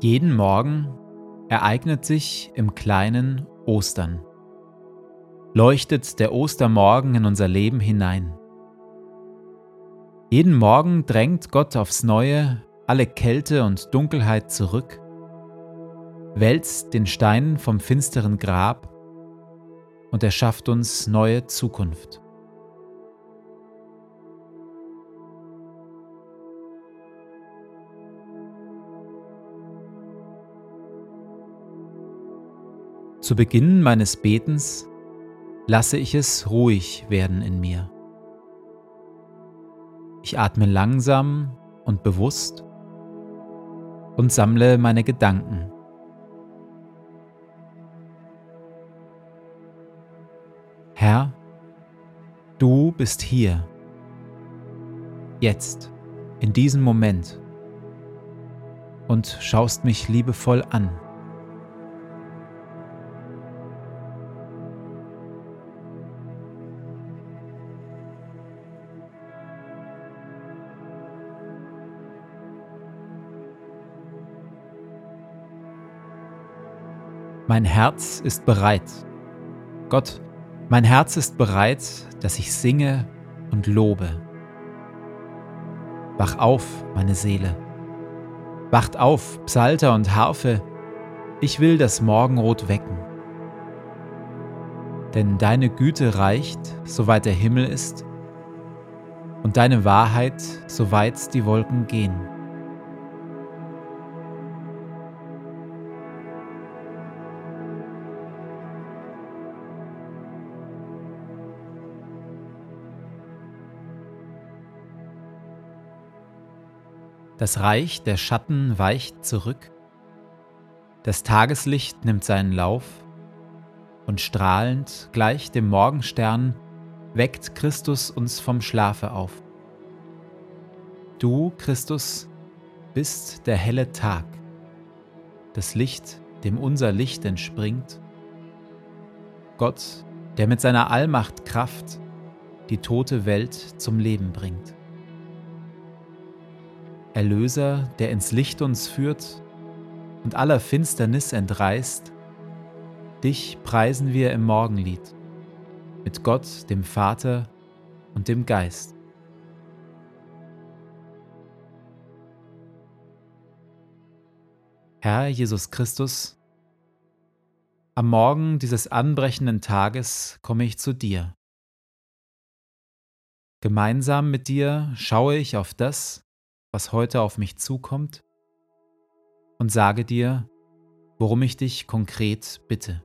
Jeden Morgen ereignet sich im kleinen Ostern. Leuchtet der Ostermorgen in unser Leben hinein. Jeden Morgen drängt Gott aufs Neue alle Kälte und Dunkelheit zurück, wälzt den Stein vom finsteren Grab und erschafft uns neue Zukunft. Zu Beginn meines Betens lasse ich es ruhig werden in mir. Ich atme langsam und bewusst und sammle meine Gedanken. Herr, du bist hier, jetzt, in diesem Moment und schaust mich liebevoll an. Mein Herz ist bereit. Gott, mein Herz ist bereit, dass ich singe und lobe. Wach auf, meine Seele. Wacht auf, Psalter und Harfe, ich will das Morgenrot wecken. Denn deine Güte reicht, soweit der Himmel ist, und deine Wahrheit, soweit die Wolken gehen. Das Reich der Schatten weicht zurück, das Tageslicht nimmt seinen Lauf, und strahlend gleich dem Morgenstern weckt Christus uns vom Schlafe auf. Du, Christus, bist der helle Tag, das Licht, dem unser Licht entspringt, Gott, der mit seiner Allmacht Kraft die tote Welt zum Leben bringt. Erlöser, der ins Licht uns führt und aller Finsternis entreißt, dich preisen wir im Morgenlied mit Gott, dem Vater und dem Geist. Herr Jesus Christus, am Morgen dieses anbrechenden Tages komme ich zu dir. Gemeinsam mit dir schaue ich auf das, was heute auf mich zukommt und sage dir, worum ich dich konkret bitte.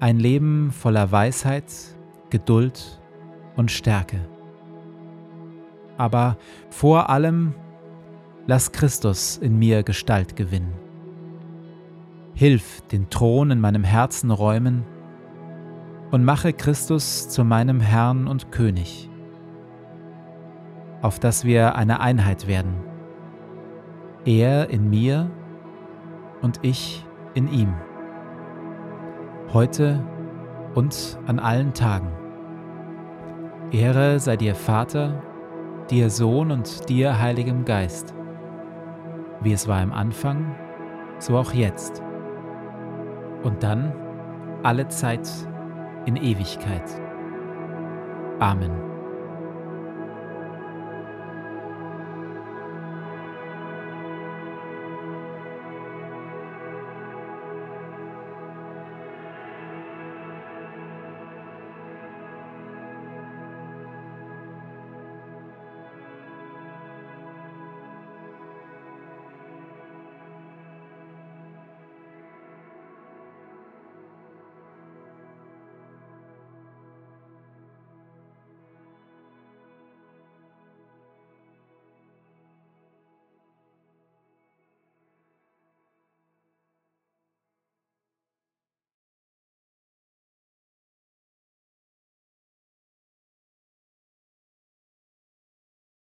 ein Leben voller Weisheit, Geduld und Stärke. Aber vor allem lass Christus in mir Gestalt gewinnen. Hilf den Thron in meinem Herzen räumen und mache Christus zu meinem Herrn und König, auf dass wir eine Einheit werden. Er in mir und ich in ihm heute und an allen Tagen. Ehre sei dir Vater, dir Sohn und dir Heiligem Geist, wie es war im Anfang, so auch jetzt und dann alle Zeit in Ewigkeit. Amen.